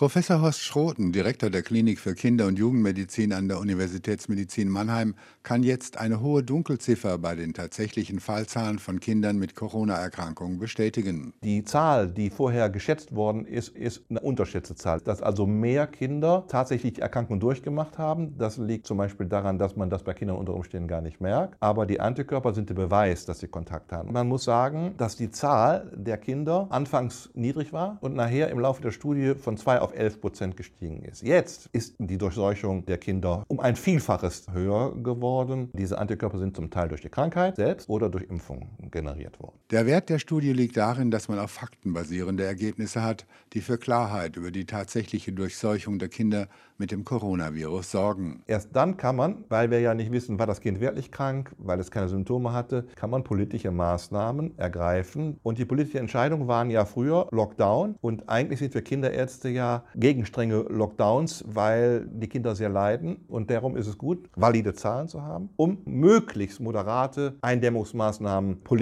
Professor Horst Schroten, Direktor der Klinik für Kinder- und Jugendmedizin an der Universitätsmedizin Mannheim, kann jetzt eine hohe Dunkelziffer bei den tatsächlichen Fallzahlen von Kindern mit Corona-Erkrankungen bestätigen. Die Zahl, die vorher geschätzt worden ist, ist eine unterschätzte Zahl. Dass also mehr Kinder tatsächlich die Erkrankung durchgemacht haben, das liegt zum Beispiel daran, dass man das bei Kindern unter Umständen gar nicht merkt. Aber die Antikörper sind der Beweis, dass sie Kontakt haben. Man muss sagen, dass die Zahl der Kinder anfangs niedrig war und nachher im Laufe der Studie von zwei auf 11 Prozent gestiegen ist. Jetzt ist die Durchseuchung der Kinder um ein Vielfaches höher geworden. Diese Antikörper sind zum Teil durch die Krankheit selbst oder durch Generiert worden. Der Wert der Studie liegt darin, dass man auf Fakten basierende Ergebnisse hat, die für Klarheit über die tatsächliche Durchseuchung der Kinder mit dem Coronavirus sorgen. Erst dann kann man, weil wir ja nicht wissen, war das Kind wirklich krank, weil es keine Symptome hatte, kann man politische Maßnahmen ergreifen. Und die politische Entscheidung waren ja früher Lockdown. Und eigentlich sind wir Kinderärzte ja gegen strenge Lockdowns, weil die Kinder sehr leiden. Und darum ist es gut, valide Zahlen zu haben, um möglichst moderate Eindämmungsmaßnahmen politisch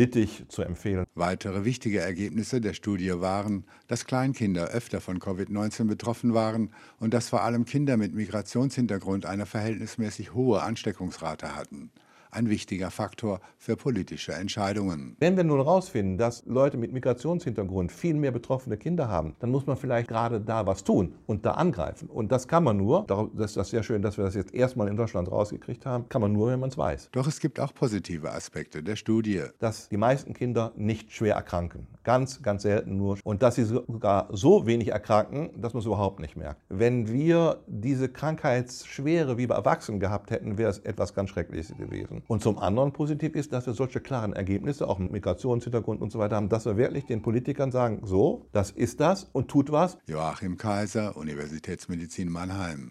zu empfehlen. Weitere wichtige Ergebnisse der Studie waren, dass Kleinkinder öfter von Covid-19 betroffen waren und dass vor allem Kinder mit Migrationshintergrund eine verhältnismäßig hohe Ansteckungsrate hatten ein wichtiger Faktor für politische Entscheidungen. Wenn wir nun herausfinden, dass Leute mit Migrationshintergrund viel mehr betroffene Kinder haben, dann muss man vielleicht gerade da was tun und da angreifen. Und das kann man nur, das ist das sehr schön, dass wir das jetzt erstmal in Deutschland rausgekriegt haben, kann man nur, wenn man es weiß. Doch es gibt auch positive Aspekte der Studie. Dass die meisten Kinder nicht schwer erkranken. Ganz, ganz selten nur. Und dass sie sogar so wenig erkranken, dass man es überhaupt nicht merkt. Wenn wir diese Krankheitsschwere wie bei Erwachsenen gehabt hätten, wäre es etwas ganz Schreckliches gewesen. Und zum anderen positiv ist, dass wir solche klaren Ergebnisse, auch mit Migrationshintergrund und so weiter haben, dass wir wirklich den Politikern sagen, so, das ist das und tut was. Joachim Kaiser, Universitätsmedizin Mannheim.